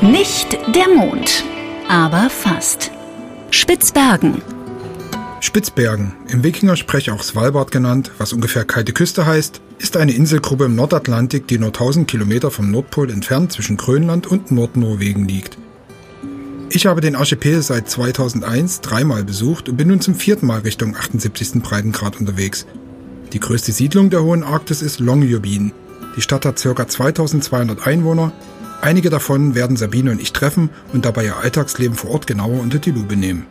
Nicht der Mond, aber fast. Spitzbergen. Spitzbergen, im Wikingersprech auch Svalbard genannt, was ungefähr kalte Küste heißt, ist eine Inselgruppe im Nordatlantik, die nur 1000 Kilometer vom Nordpol entfernt zwischen Grönland und Nordnorwegen liegt. Ich habe den Archipel seit 2001 dreimal besucht und bin nun zum vierten Mal Richtung 78. Breitengrad unterwegs. Die größte Siedlung der Hohen Arktis ist Longyearbyen. Die Stadt hat ca. 2200 Einwohner. Einige davon werden Sabine und ich treffen und dabei ihr Alltagsleben vor Ort genauer unter die Lupe nehmen.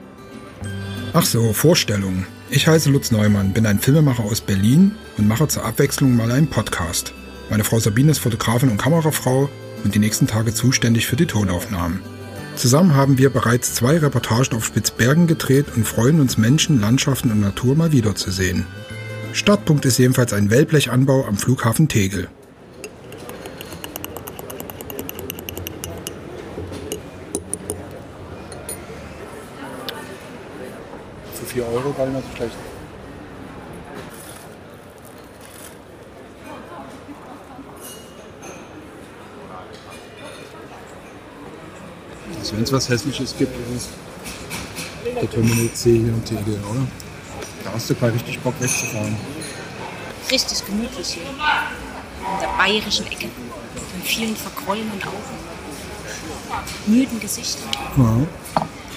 Ach so, Vorstellung. Ich heiße Lutz Neumann, bin ein Filmemacher aus Berlin und mache zur Abwechslung mal einen Podcast. Meine Frau Sabine ist Fotografin und Kamerafrau und die nächsten Tage zuständig für die Tonaufnahmen. Zusammen haben wir bereits zwei Reportagen auf Spitzbergen gedreht und freuen uns Menschen, Landschaften und Natur mal wiederzusehen. Startpunkt ist jedenfalls ein Wellblechanbau am Flughafen Tegel. 4 Euro gar nicht mehr so schlecht. Also wenn es was Hässliches gibt, ist es der Terminal C hier in Tegel, oder? Da hast du gleich richtig Bock wegzufahren. Richtig gemütlich hier. In der bayerischen Ecke. Von vielen verquollenen Augen. Müden Gesichtern. Ja.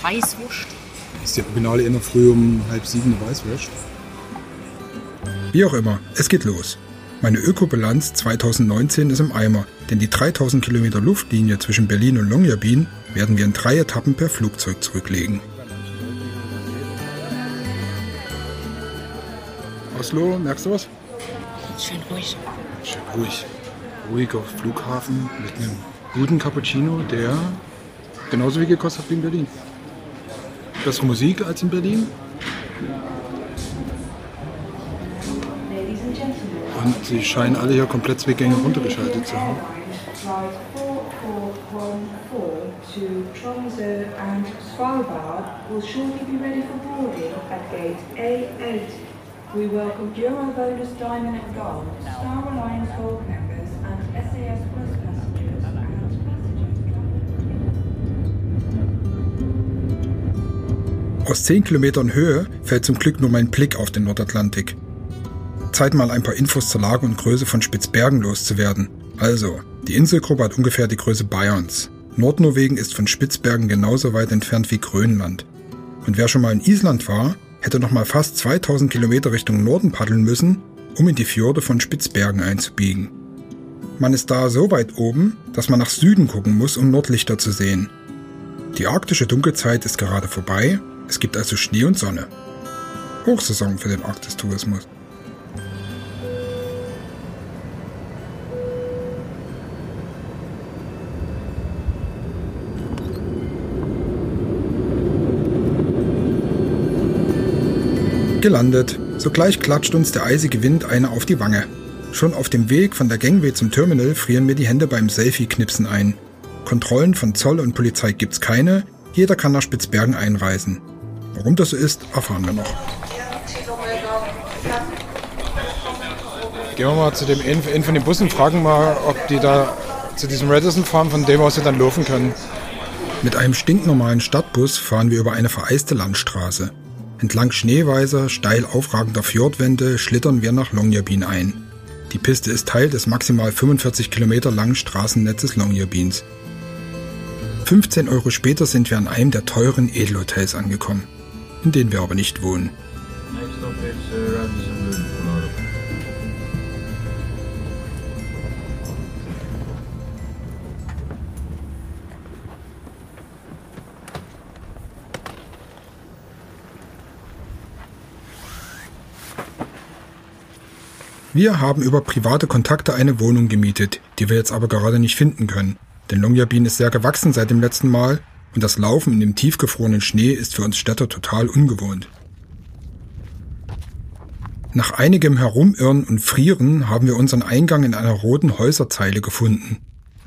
Weißwurst. Ist die Originale immer früh um halb sieben Weißwurst? Wie auch immer, es geht los. Meine Ökobilanz 2019 ist im Eimer, denn die 3000 Kilometer Luftlinie zwischen Berlin und Longyearbyen werden wir in drei Etappen per Flugzeug zurücklegen. Oslo, merkst du was? Schön ruhig. Schön ruhig. Ruhiger Flughafen mit einem guten Cappuccino, der genauso wie gekostet hat wie in Berlin. Bessere Musik als in Berlin. Und sie scheinen alle hier komplett zwei Gänge runtergeschaltet zu haben. Flight 4414 to Tromsø and Svalbard will shortly be ready for boarding at gate A8. We welcome Diamond and Gold, Star Alliance Gold Aus 10 Kilometern Höhe fällt zum Glück nur mein Blick auf den Nordatlantik. Zeit mal ein paar Infos zur Lage und Größe von Spitzbergen loszuwerden. Also, die Inselgruppe hat ungefähr die Größe Bayerns. Nordnorwegen ist von Spitzbergen genauso weit entfernt wie Grönland. Und wer schon mal in Island war, hätte noch mal fast 2000 Kilometer Richtung Norden paddeln müssen, um in die Fjorde von Spitzbergen einzubiegen. Man ist da so weit oben, dass man nach Süden gucken muss, um Nordlichter zu sehen. Die arktische Dunkelzeit ist gerade vorbei, es gibt also Schnee und Sonne. Hochsaison für den Arktistourismus. Gelandet. Sogleich klatscht uns der eisige Wind eine auf die Wange. Schon auf dem Weg von der Gangway zum Terminal frieren mir die Hände beim Selfie-Knipsen ein. Kontrollen von Zoll und Polizei gibt's keine, jeder kann nach Spitzbergen einreisen. Warum das so ist, erfahren wir noch. Gehen wir mal zu dem einen von den Bussen, fragen mal, ob die da zu diesem Radisson fahren, von dem aus sie dann laufen können. Mit einem stinknormalen Stadtbus fahren wir über eine vereiste Landstraße. Entlang schneeweiser, steil aufragender Fjordwände schlittern wir nach Longyearbyen ein. Die Piste ist Teil des maximal 45 Kilometer langen Straßennetzes Longyearbyens. 15 Euro später sind wir an einem der teuren Edelhotels angekommen, in denen wir aber nicht wohnen. Wir haben über private Kontakte eine Wohnung gemietet, die wir jetzt aber gerade nicht finden können. Denn Longyearbyen ist sehr gewachsen seit dem letzten Mal und das Laufen in dem tiefgefrorenen Schnee ist für uns Städter total ungewohnt. Nach einigem Herumirren und Frieren haben wir unseren Eingang in einer roten Häuserzeile gefunden.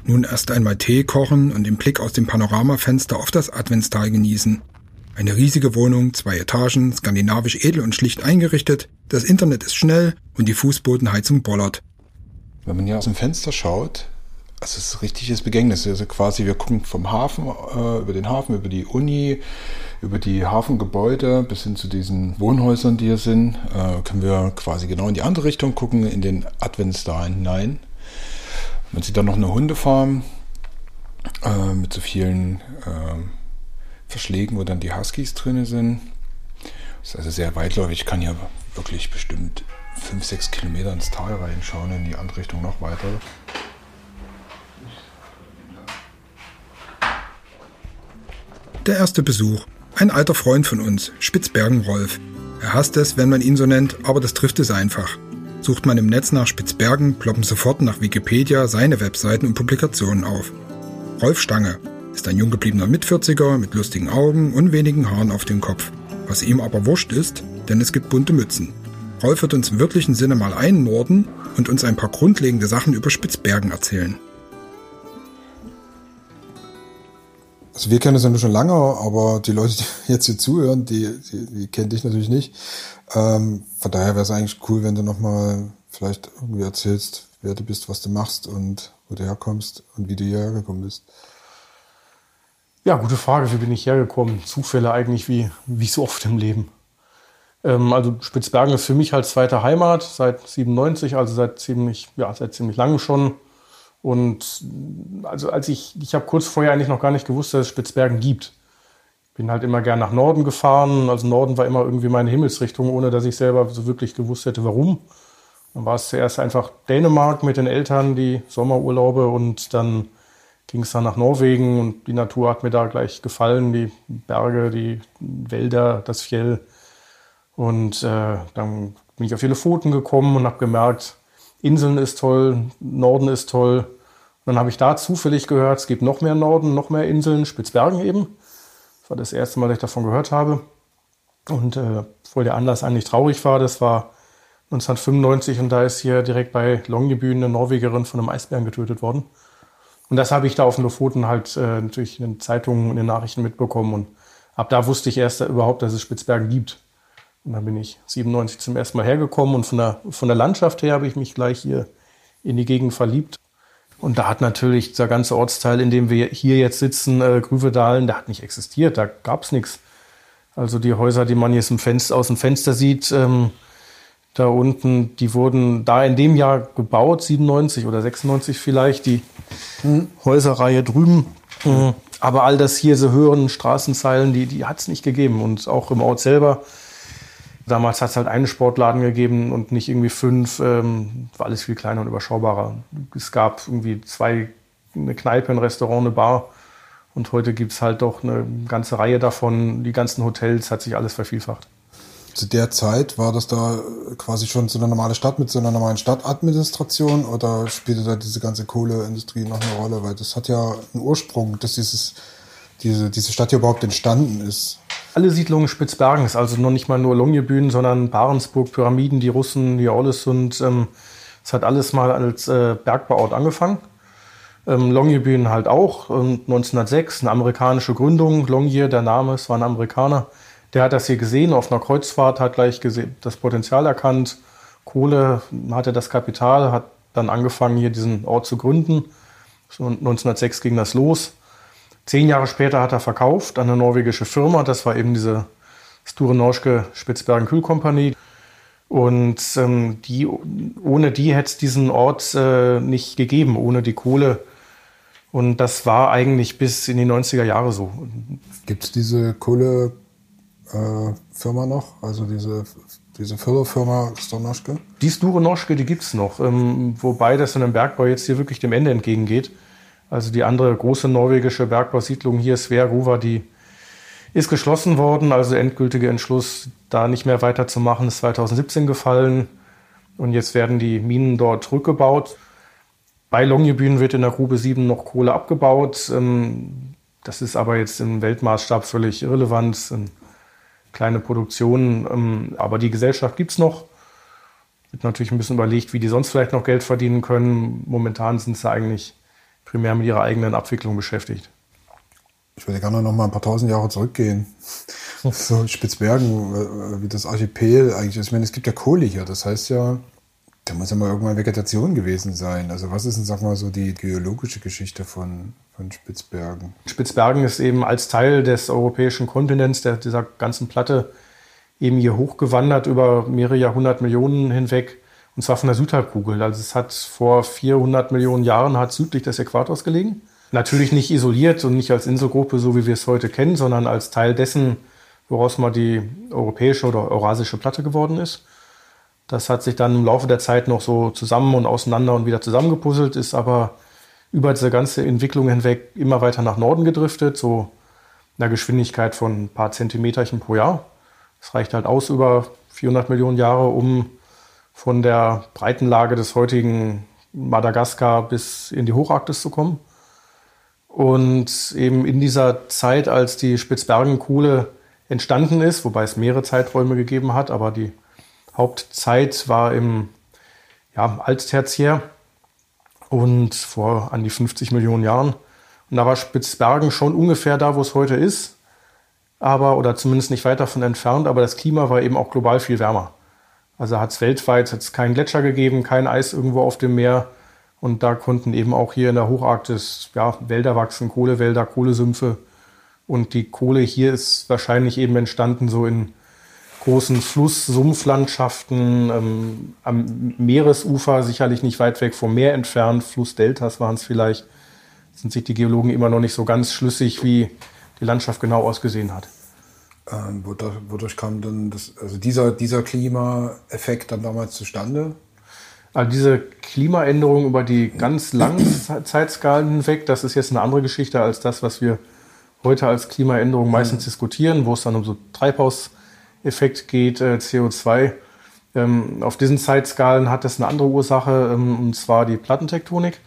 Nun erst einmal Tee kochen und den Blick aus dem Panoramafenster auf das Adventstal genießen. Eine riesige Wohnung, zwei Etagen, skandinavisch edel und schlicht eingerichtet, das Internet ist schnell und die Fußbodenheizung bollert. Wenn man hier aus dem Fenster schaut, Also es ist richtiges Begängnis. Also quasi, wir gucken vom Hafen, äh, über den Hafen, über die Uni, über die Hafengebäude bis hin zu diesen Wohnhäusern, die hier sind, äh, können wir quasi genau in die andere Richtung gucken, in den Adventstal hinein. Man sieht dann noch eine Hundefarm äh, mit so vielen äh, Verschlägen, wo dann die Huskies drin sind. Das ist also sehr weitläufig. Ich kann hier wirklich bestimmt 5, 6 Kilometer ins Tal reinschauen, in die andere Richtung noch weiter. Der erste Besuch. Ein alter Freund von uns, Spitzbergen Rolf. Er hasst es, wenn man ihn so nennt, aber das trifft es einfach. Sucht man im Netz nach Spitzbergen, ploppen sofort nach Wikipedia seine Webseiten und Publikationen auf. Rolf Stange ist ein jung gebliebener Mitvierziger mit lustigen Augen und wenigen Haaren auf dem Kopf. Was ihm aber wurscht ist, denn es gibt bunte Mützen. Rolf wird uns im wirklichen Sinne mal einnorden und uns ein paar grundlegende Sachen über Spitzbergen erzählen. Also wir kennen es ja schon lange, aber die Leute, die jetzt hier zuhören, die, die, die kennen dich natürlich nicht. Ähm, von daher wäre es eigentlich cool, wenn du nochmal vielleicht irgendwie erzählst, wer du bist, was du machst und wo du herkommst und wie du hierher gekommen bist. Ja, gute Frage. Wie bin ich hergekommen? Zufälle eigentlich wie, wie so oft im Leben. Ähm, also Spitzbergen ist für mich halt zweite Heimat seit 97, also seit ziemlich, ja, seit ziemlich langem schon. Und also als ich, ich habe kurz vorher eigentlich noch gar nicht gewusst, dass es Spitzbergen gibt. Bin halt immer gern nach Norden gefahren. Also Norden war immer irgendwie meine Himmelsrichtung, ohne dass ich selber so wirklich gewusst hätte, warum. Dann war es zuerst einfach Dänemark mit den Eltern, die Sommerurlaube und dann ging es dann nach Norwegen und die Natur hat mir da gleich gefallen, die Berge, die Wälder, das Fjell. Und äh, dann bin ich auf viele Pfoten gekommen und habe gemerkt, Inseln ist toll, Norden ist toll. Und dann habe ich da zufällig gehört, es gibt noch mehr Norden, noch mehr Inseln, Spitzbergen eben. Das war das erste Mal, dass ich davon gehört habe. Und äh, obwohl der Anlass eigentlich traurig war, das war 1995 und da ist hier direkt bei Longyearbyen eine Norwegerin von einem Eisbären getötet worden. Und das habe ich da auf den Lofoten halt äh, natürlich in den Zeitungen und in den Nachrichten mitbekommen. Und ab da wusste ich erst überhaupt, dass es Spitzbergen gibt. Und dann bin ich 97 zum ersten Mal hergekommen und von der, von der Landschaft her habe ich mich gleich hier in die Gegend verliebt. Und da hat natürlich dieser ganze Ortsteil, in dem wir hier jetzt sitzen, äh, Grüvedalen, der hat nicht existiert, da gab es nichts. Also die Häuser, die man jetzt im Fenster, aus dem Fenster sieht, ähm, da unten, die wurden da in dem Jahr gebaut, 97 oder 96 vielleicht, die mhm. Häuserreihe drüben. Mhm. Aber all das hier, so höheren Straßenzeilen, die, die hat es nicht gegeben. Und auch im Ort selber Damals hat es halt einen Sportladen gegeben und nicht irgendwie fünf. Ähm, war alles viel kleiner und überschaubarer. Es gab irgendwie zwei, eine Kneipe, ein Restaurant, eine Bar. Und heute gibt es halt doch eine ganze Reihe davon. Die ganzen Hotels hat sich alles vervielfacht. Zu der Zeit war das da quasi schon so eine normale Stadt mit so einer normalen Stadtadministration oder spielte da diese ganze Kohleindustrie noch eine Rolle? Weil das hat ja einen Ursprung, dass dieses, diese, diese Stadt hier überhaupt entstanden ist. Alle Siedlungen Spitzbergens, also noch nicht mal nur Longyearbyen, sondern Barentsburg, Pyramiden, die Russen, die und ähm, es hat alles mal als äh, Bergbauort angefangen. Ähm, Longyearbyen halt auch, ähm, 1906, eine amerikanische Gründung. Longyear, der Name, es war ein Amerikaner. Der hat das hier gesehen auf einer Kreuzfahrt, hat gleich das Potenzial erkannt. Kohle, hatte das Kapital, hat dann angefangen, hier diesen Ort zu gründen. So 1906 ging das los. Zehn Jahre später hat er verkauft an eine norwegische Firma. Das war eben diese Sture Norske Spitzbergen Kühlkompanie. Und ähm, die, ohne die hätte es diesen Ort äh, nicht gegeben, ohne die Kohle. Und das war eigentlich bis in die 90er Jahre so. Gibt es diese Kohlefirma äh, noch? Also diese, diese Förderfirma Stornoschke? Die Sture Norske, die gibt es noch. Ähm, wobei das in dem Bergbau jetzt hier wirklich dem Ende entgegengeht. Also die andere große norwegische Bergbausiedlung hier, Sverruva, die ist geschlossen worden. Also endgültige Entschluss, da nicht mehr weiterzumachen, ist 2017 gefallen. Und jetzt werden die Minen dort rückgebaut. Bei Longyearbyen wird in der Grube 7 noch Kohle abgebaut. Ähm, das ist aber jetzt im Weltmaßstab völlig irrelevant. Kleine Produktion. Ähm, aber die Gesellschaft gibt es noch. Wird natürlich ein bisschen überlegt, wie die sonst vielleicht noch Geld verdienen können. Momentan sind sie eigentlich primär mit ihrer eigenen Abwicklung beschäftigt. Ich würde gerne noch mal ein paar tausend Jahre zurückgehen. So Spitzbergen, äh, wie das Archipel eigentlich ist. Ich meine, es gibt ja Kohle hier. Das heißt ja, Da muss ja mal irgendwann Vegetation gewesen sein. Also was ist denn, sag mal, so die geologische Geschichte von, von Spitzbergen? Spitzbergen ist eben als Teil des europäischen Kontinents, der, dieser ganzen Platte, eben hier hochgewandert über mehrere Jahrhundert Millionen hinweg. Und zwar von der Südhalbkugel. Also es hat vor 400 Millionen Jahren hat südlich des Äquators gelegen. Natürlich nicht isoliert und nicht als Inselgruppe, so wie wir es heute kennen, sondern als Teil dessen, woraus mal die europäische oder eurasische Platte geworden ist. Das hat sich dann im Laufe der Zeit noch so zusammen und auseinander und wieder zusammengepuzzelt, ist aber über diese ganze Entwicklung hinweg immer weiter nach Norden gedriftet, so einer Geschwindigkeit von ein paar Zentimeterchen pro Jahr. Das reicht halt aus über 400 Millionen Jahre, um von der Breitenlage des heutigen Madagaskar bis in die Hocharktis zu kommen. Und eben in dieser Zeit, als die Spitzbergenkohle entstanden ist, wobei es mehrere Zeiträume gegeben hat, aber die Hauptzeit war im ja, Alttertiär und vor an die 50 Millionen Jahren. Und da war Spitzbergen schon ungefähr da, wo es heute ist, aber oder zumindest nicht weit davon entfernt, aber das Klima war eben auch global viel wärmer. Also hat es weltweit hat's keinen Gletscher gegeben, kein Eis irgendwo auf dem Meer. Und da konnten eben auch hier in der Hocharktis ja, Wälder wachsen, Kohlewälder, Kohlesümpfe. Und die Kohle hier ist wahrscheinlich eben entstanden so in großen Fluss-Sumpflandschaften ähm, am Meeresufer, sicherlich nicht weit weg vom Meer entfernt, Flussdeltas waren es vielleicht, sind sich die Geologen immer noch nicht so ganz schlüssig, wie die Landschaft genau ausgesehen hat. Ähm, wodurch, wodurch, kam dann das, also dieser, dieser Klimaeffekt dann damals zustande? Also diese Klimaänderung über die ganz langen Zeitskalen hinweg, das ist jetzt eine andere Geschichte als das, was wir heute als Klimaänderung meistens mhm. diskutieren, wo es dann um so Treibhaus Effekt geht, äh, CO2. Ähm, auf diesen Zeitskalen hat das eine andere Ursache, ähm, und zwar die Plattentektonik.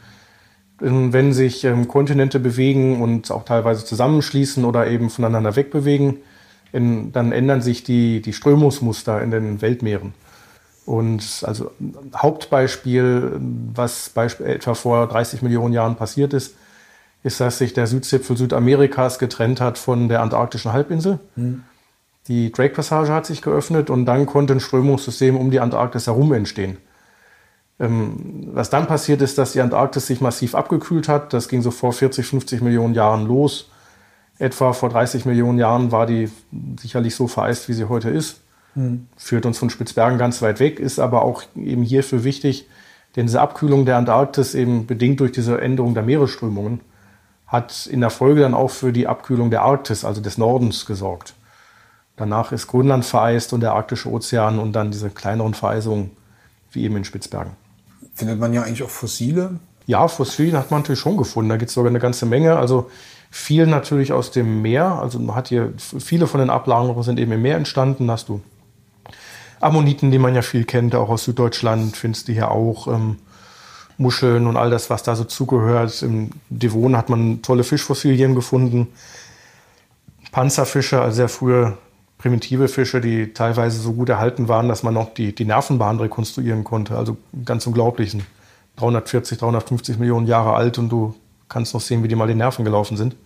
Ähm, wenn sich ähm, Kontinente bewegen und auch teilweise zusammenschließen oder eben voneinander wegbewegen, in, dann ändern sich die, die Strömungsmuster in den Weltmeeren. Und also Hauptbeispiel, was Beispiel, etwa vor 30 Millionen Jahren passiert ist, ist, dass sich der Südzipfel Südamerikas getrennt hat von der antarktischen Halbinsel. Mhm. Die Drake-Passage hat sich geöffnet und dann konnte ein Strömungssystem um die Antarktis herum entstehen. Ähm, was dann passiert ist, dass die Antarktis sich massiv abgekühlt hat. Das ging so vor 40, 50 Millionen Jahren los. Etwa vor 30 Millionen Jahren war die sicherlich so vereist, wie sie heute ist. Mhm. Führt uns von Spitzbergen ganz weit weg, ist aber auch eben hierfür wichtig, denn diese Abkühlung der Antarktis eben bedingt durch diese Änderung der Meeresströmungen hat in der Folge dann auch für die Abkühlung der Arktis, also des Nordens, gesorgt. Danach ist Grönland vereist und der arktische Ozean und dann diese kleineren Vereisungen, wie eben in Spitzbergen. Findet man ja eigentlich auch Fossile? Ja, Fossile hat man natürlich schon gefunden. Da gibt es sogar eine ganze Menge. Also viel natürlich aus dem Meer. Also man hat hier viele von den Ablagerungen sind eben im Meer entstanden. Hast du Ammoniten, die man ja viel kennt, auch aus Süddeutschland, findest du hier auch. Ähm, Muscheln und all das, was da so zugehört. Im Devon hat man tolle Fischfossilien gefunden. Panzerfische, also sehr frühe primitive Fische, die teilweise so gut erhalten waren, dass man noch die, die Nervenbahn rekonstruieren konnte. Also ganz unglaublich. 340, 350 Millionen Jahre alt und du kannst noch sehen, wie die mal die Nerven gelaufen sind.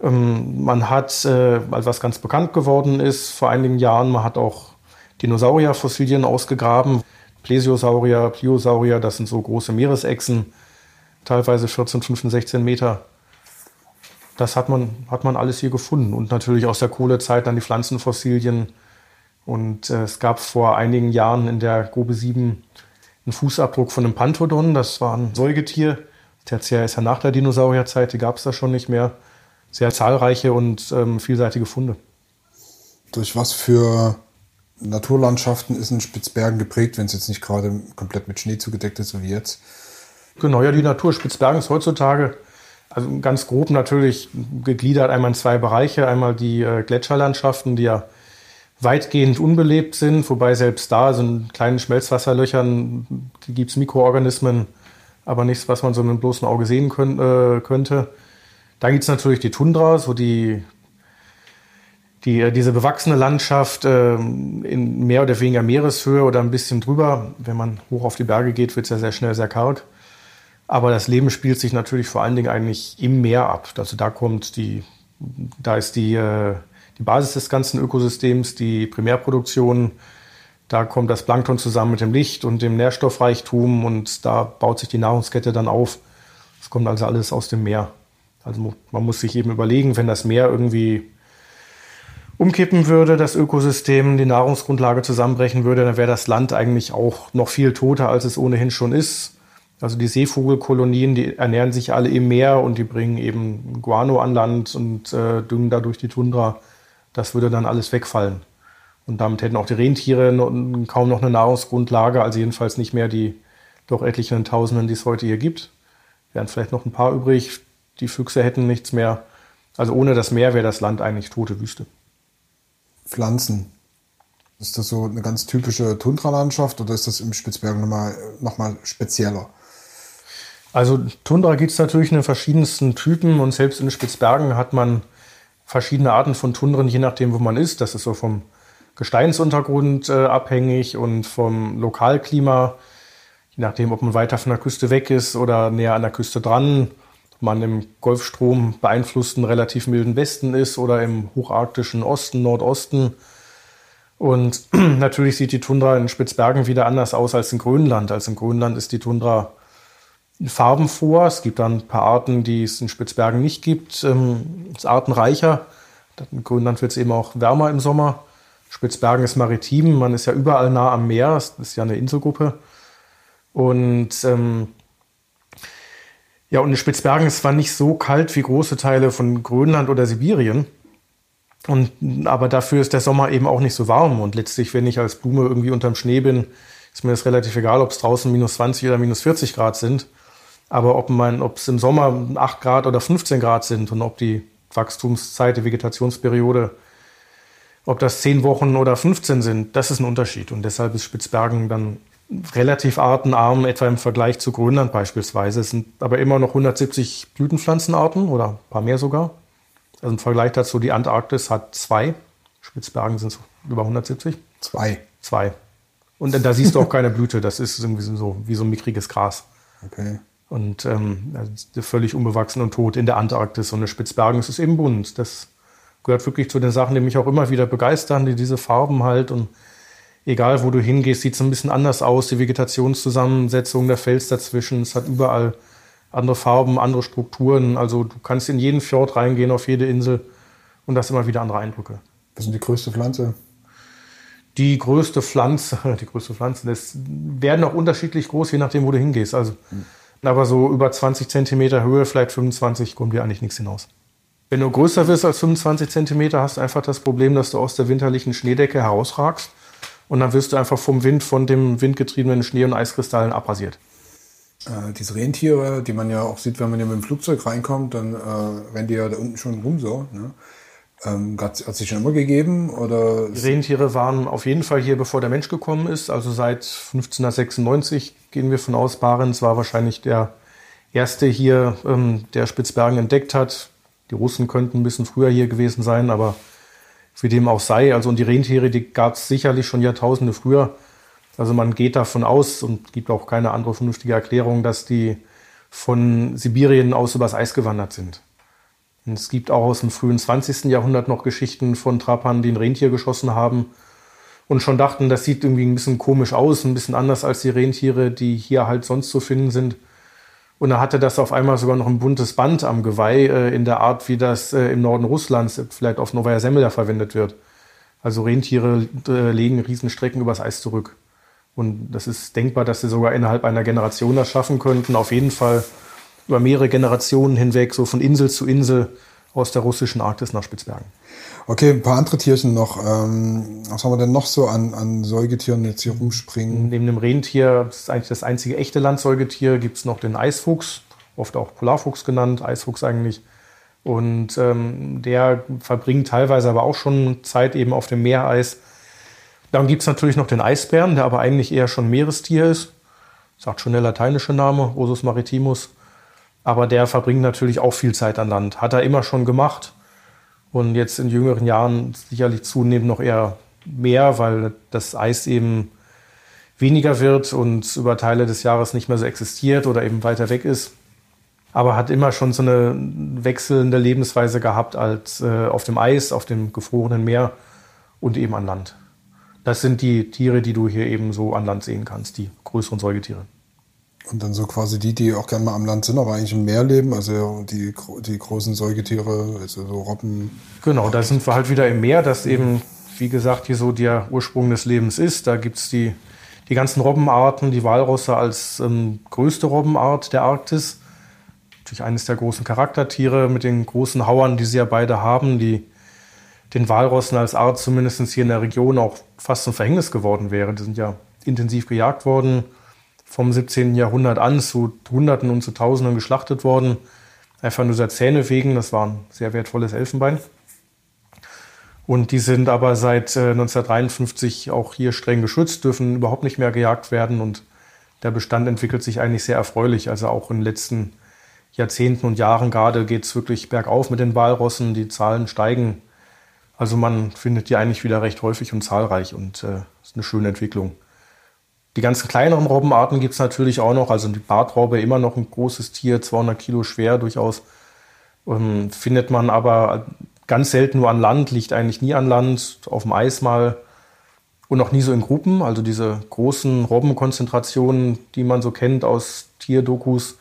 Ähm, man hat, äh, was ganz bekannt geworden ist vor einigen Jahren, man hat auch Dinosaurierfossilien ausgegraben. Plesiosaurier, Pliosaurier, das sind so große Meeresechsen, teilweise 14, 15, 16 Meter das hat man, hat man alles hier gefunden. Und natürlich aus der Kohlezeit dann die Pflanzenfossilien. Und äh, es gab vor einigen Jahren in der Grube 7 einen Fußabdruck von einem Pantodon. Das war ein Säugetier. Tertiär ist ja nach der Dinosaurierzeit, die gab es da schon nicht mehr. Sehr zahlreiche und ähm, vielseitige Funde. Durch was für Naturlandschaften ist ein Spitzbergen geprägt, wenn es jetzt nicht gerade komplett mit Schnee zugedeckt ist, so wie jetzt? Genau, ja, die Natur Spitzbergen ist heutzutage also ganz grob natürlich gegliedert einmal in zwei Bereiche. Einmal die äh, Gletscherlandschaften, die ja weitgehend unbelebt sind, wobei selbst da so in kleinen Schmelzwasserlöchern gibt es Mikroorganismen, aber nichts, was man so mit dem bloßen Auge sehen können, äh, könnte. Dann gibt es natürlich die Tundra, so die, die, äh, diese bewachsene Landschaft äh, in mehr oder weniger Meereshöhe oder ein bisschen drüber. Wenn man hoch auf die Berge geht, wird es ja sehr schnell sehr karg. Aber das Leben spielt sich natürlich vor allen Dingen eigentlich im Meer ab. Also da kommt die, da ist die, äh, die Basis des ganzen Ökosystems, die Primärproduktion, Da kommt das Plankton zusammen mit dem Licht und dem Nährstoffreichtum und da baut sich die Nahrungskette dann auf. Es kommt also alles aus dem Meer. Also man muss sich eben überlegen, wenn das Meer irgendwie umkippen würde, das Ökosystem, die Nahrungsgrundlage zusammenbrechen würde, dann wäre das Land eigentlich auch noch viel toter, als es ohnehin schon ist. Also die Seevogelkolonien, die ernähren sich alle im Meer und die bringen eben Guano an Land und äh, düngen dadurch die Tundra. Das würde dann alles wegfallen. Und damit hätten auch die Rentiere kaum noch eine Nahrungsgrundlage, also jedenfalls nicht mehr die doch etlichen Tausenden, die es heute hier gibt. Wären vielleicht noch ein paar übrig. Die Füchse hätten nichts mehr. Also ohne das Meer wäre das Land eigentlich tote Wüste. Pflanzen. Ist das so eine ganz typische Tundralandschaft oder ist das im Spitzbergen nochmal noch mal spezieller? Also Tundra gibt es natürlich in den verschiedensten Typen und selbst in den Spitzbergen hat man verschiedene Arten von Tundren, je nachdem, wo man ist. Das ist so vom Gesteinsuntergrund äh, abhängig und vom Lokalklima, je nachdem, ob man weiter von der Küste weg ist oder näher an der Küste dran, ob man im Golfstrom beeinflussten relativ milden Westen ist oder im hocharktischen Osten, Nordosten. Und natürlich sieht die Tundra in Spitzbergen wieder anders aus als in Grönland. Als in Grönland ist die Tundra Farben vor. Es gibt dann ein paar Arten, die es in Spitzbergen nicht gibt. Ähm, es ist artenreicher. In Grönland wird es eben auch wärmer im Sommer. Spitzbergen ist maritim, man ist ja überall nah am Meer, das ist ja eine Inselgruppe. Und ähm, ja, und in Spitzbergen ist zwar nicht so kalt wie große Teile von Grönland oder Sibirien. Und, aber dafür ist der Sommer eben auch nicht so warm. Und letztlich, wenn ich als Blume irgendwie unterm Schnee bin, ist mir das relativ egal, ob es draußen minus 20 oder minus 40 Grad sind. Aber ob, ob es im Sommer 8 Grad oder 15 Grad sind und ob die Wachstumszeit, die Vegetationsperiode, ob das 10 Wochen oder 15 sind, das ist ein Unterschied. Und deshalb ist Spitzbergen dann relativ artenarm, etwa im Vergleich zu Grönland beispielsweise. Es sind aber immer noch 170 Blütenpflanzenarten oder ein paar mehr sogar. Also im Vergleich dazu, die Antarktis hat zwei. Spitzbergen sind es über 170. Zwei. Zwei. Und da siehst du auch keine Blüte. Das ist irgendwie so wie so ein mickriges Gras. Okay. Und ähm, völlig unbewachsen und tot in der Antarktis. Und in Spitzbergen ist es eben bunt. Das gehört wirklich zu den Sachen, die mich auch immer wieder begeistern, die diese Farben halt. Und egal, wo du hingehst, sieht es ein bisschen anders aus. Die Vegetationszusammensetzung, der Fels dazwischen. Es hat überall andere Farben, andere Strukturen. Also du kannst in jeden Fjord reingehen, auf jede Insel und hast immer wieder andere Eindrücke. Was ist die größte Pflanze? Die größte Pflanze, die größte Pflanze, das werden auch unterschiedlich groß, je nachdem, wo du hingehst. Also hm. Aber so über 20 Zentimeter Höhe, vielleicht 25, kommt dir eigentlich nichts hinaus. Wenn du größer wirst als 25 Zentimeter, hast du einfach das Problem, dass du aus der winterlichen Schneedecke herausragst und dann wirst du einfach vom Wind, von dem windgetriebenen Schnee- und Eiskristallen abrasiert. Äh, diese Rentiere, die man ja auch sieht, wenn man ja mit dem Flugzeug reinkommt, dann äh, rennen die ja da unten schon rum so. Ne? Ähm, hat es sich schon immer gegeben? Oder? Die Rentiere waren auf jeden Fall hier, bevor der Mensch gekommen ist. Also seit 1596 gehen wir von aus. Barents war wahrscheinlich der erste hier, ähm, der Spitzbergen entdeckt hat. Die Russen könnten ein bisschen früher hier gewesen sein, aber wie dem auch sei. Also und die Rentiere, die gab es sicherlich schon Jahrtausende früher. Also man geht davon aus und gibt auch keine andere vernünftige Erklärung, dass die von Sibirien aus übers Eis gewandert sind. Und es gibt auch aus dem frühen 20. Jahrhundert noch Geschichten von Trappern, die ein Rentier geschossen haben und schon dachten, das sieht irgendwie ein bisschen komisch aus, ein bisschen anders als die Rentiere, die hier halt sonst zu finden sind. Und da hatte das auf einmal sogar noch ein buntes Band am Geweih äh, in der Art, wie das äh, im Norden Russlands vielleicht auf Novaya Semlja verwendet wird. Also Rentiere äh, legen Riesenstrecken übers Eis zurück. Und das ist denkbar, dass sie sogar innerhalb einer Generation das schaffen könnten. Auf jeden Fall über mehrere Generationen hinweg, so von Insel zu Insel aus der russischen Arktis nach Spitzbergen. Okay, ein paar andere Tierchen noch. Ähm, was haben wir denn noch so an, an Säugetieren jetzt hier rumspringen? Neben dem Rentier, das ist eigentlich das einzige echte Landsäugetier, gibt es noch den Eisfuchs, oft auch Polarfuchs genannt, Eisfuchs eigentlich. Und ähm, der verbringt teilweise aber auch schon Zeit eben auf dem Meereis. Dann gibt es natürlich noch den Eisbären, der aber eigentlich eher schon Meerestier ist. Sagt schon der lateinische Name, Ursus maritimus. Aber der verbringt natürlich auch viel Zeit an Land. Hat er immer schon gemacht. Und jetzt in jüngeren Jahren sicherlich zunehmend noch eher mehr, weil das Eis eben weniger wird und über Teile des Jahres nicht mehr so existiert oder eben weiter weg ist. Aber hat immer schon so eine wechselnde Lebensweise gehabt als äh, auf dem Eis, auf dem gefrorenen Meer und eben an Land. Das sind die Tiere, die du hier eben so an Land sehen kannst, die größeren Säugetiere. Und dann so quasi die, die auch gerne mal am Land sind, aber eigentlich im Meer leben, also die, die großen Säugetiere, also so Robben. Genau, da sind wir halt wieder im Meer, das eben, wie gesagt, hier so der Ursprung des Lebens ist. Da gibt es die, die ganzen Robbenarten, die Walrosse als ähm, größte Robbenart der Arktis. Natürlich eines der großen Charaktertiere mit den großen Hauern, die sie ja beide haben, die den Walrossen als Art zumindest hier in der Region auch fast zum Verhängnis geworden wäre. Die sind ja intensiv gejagt worden vom 17. Jahrhundert an zu Hunderten und zu Tausenden geschlachtet worden. Einfach nur der Zähne wegen. Das war ein sehr wertvolles Elfenbein. Und die sind aber seit 1953 äh, auch hier streng geschützt, dürfen überhaupt nicht mehr gejagt werden. Und der Bestand entwickelt sich eigentlich sehr erfreulich. Also auch in den letzten Jahrzehnten und Jahren gerade geht es wirklich bergauf mit den Walrossen. Die Zahlen steigen. Also man findet die eigentlich wieder recht häufig und zahlreich und äh, ist eine schöne Entwicklung. Die ganzen kleineren Robbenarten gibt es natürlich auch noch. Also die Bartraube immer noch ein großes Tier, 200 Kilo schwer durchaus. Ähm, findet man aber ganz selten nur an Land, liegt eigentlich nie an Land, auf dem Eis mal und noch nie so in Gruppen. Also diese großen Robbenkonzentrationen, die man so kennt aus Tierdokus,